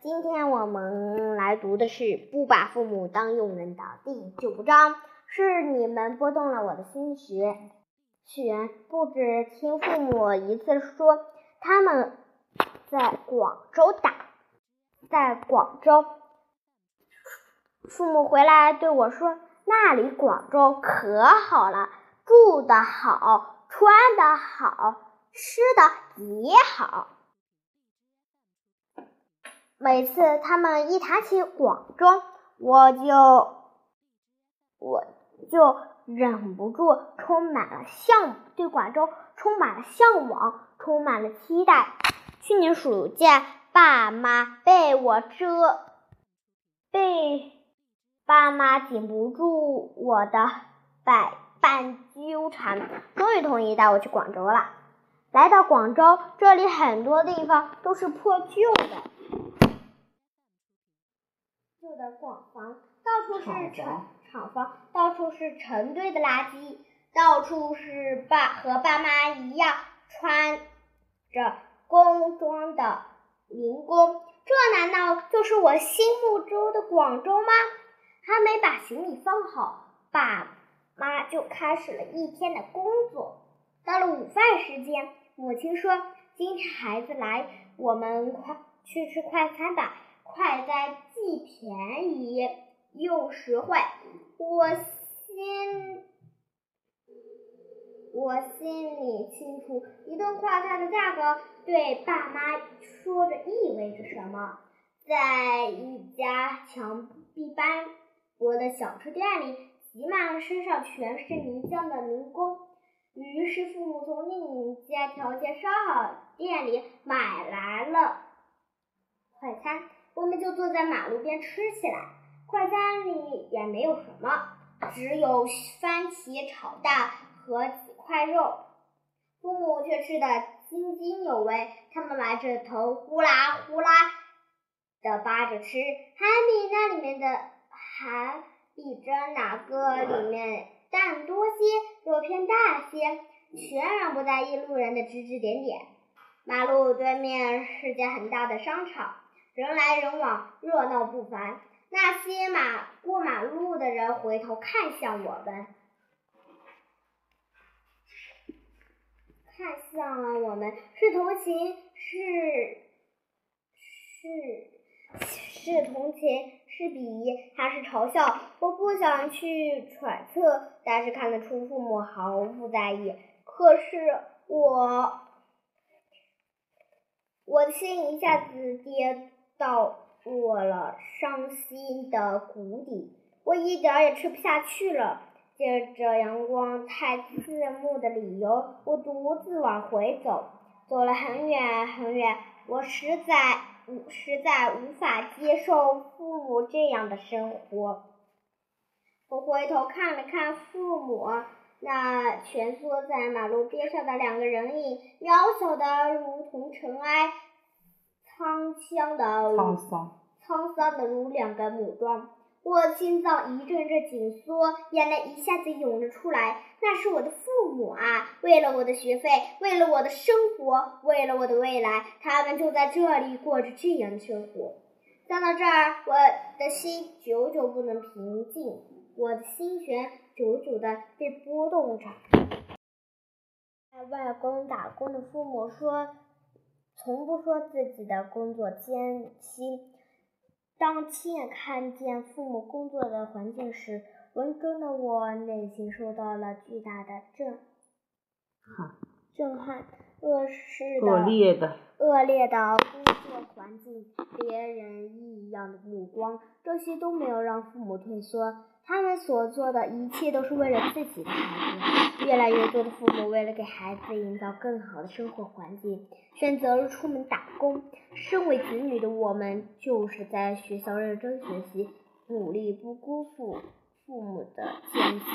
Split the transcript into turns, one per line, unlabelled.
今天我们来读的是《不把父母当佣人》的第九章。是你们拨动了我的心弦，弦不止听父母一次说，他们在广州打，在广州，父母回来对我说，那里广州可好了，住的好，穿的好，吃的也好。每次他们一谈起广州，我就我就忍不住充满了向对广州充满了向往，充满了期待。去年暑假，爸妈被我这被爸妈顶不住我的百般纠缠，终于同意带我去广州了。来到广州，这里很多地方都是破旧的。旧的广房，到处是厂厂房，到处是成堆的垃圾，到处是爸和爸妈一样穿着工装的民工。这难道就是我心目中的广州吗？还没把行李放好，爸妈就开始了一天的工作。到了午饭时间，母亲说：“今天孩子来，我们快去吃快餐吧。”快餐既便宜又实惠，我心我心里清楚，一顿快餐的价格对爸妈说着意味着什么。在一家墙壁斑驳的小吃店里，挤满了身上全是泥浆的民工。于是父母从另一家条件稍好店里买来了快餐。我们就坐在马路边吃起来，快餐里也没有什么，只有番茄炒蛋和几块肉。父母却吃得津津有味，他们埋着头呼啦呼啦的扒着吃，还比那里面的还比着哪个里面蛋多些，肉片大些，全然不在意路人的指指点点。马路对面是家很大的商场。人来人往，热闹不凡。那些马过马路的人回头看向我们，看向了我们，是同情，是是是同情，是鄙夷，还是嘲笑？我不想去揣测，但是看得出父母毫不在意。可是我，我的心一下子跌。到我了伤心的谷底，我一点也吃不下去了。借着阳光太刺目的理由，我独自往回走，走了很远很远。我实在无实在无法接受父母这样的生活。我回头看了看父母，那蜷缩在马路边上的两个人影，渺小的如同尘埃。沧桑的，
沧桑，
沧桑的如两个母庄，我心脏一阵阵紧缩，眼泪一下子涌了出来。那是我的父母啊！为了我的学费，为了我的生活，为了我的未来，他们就在这里过着这样的生活。想到这儿，我的心久久不能平静，我的心弦久久的被波动着。在外公打工的父母说。从不说自己的工作艰辛。当亲眼看见父母工作的环境时，文中的我内心受到了巨大的震
撼。
震撼，恶势的、
恶劣的、
恶劣的别人异样的目光，这些都没有让父母退缩。他们所做的一切都是为了自己的孩子。越来越多的父母为了给孩子营造更好的生活环境，选择了出门打工。身为子女的我们，就是在学校认真学习，努力不辜负父母的艰辛。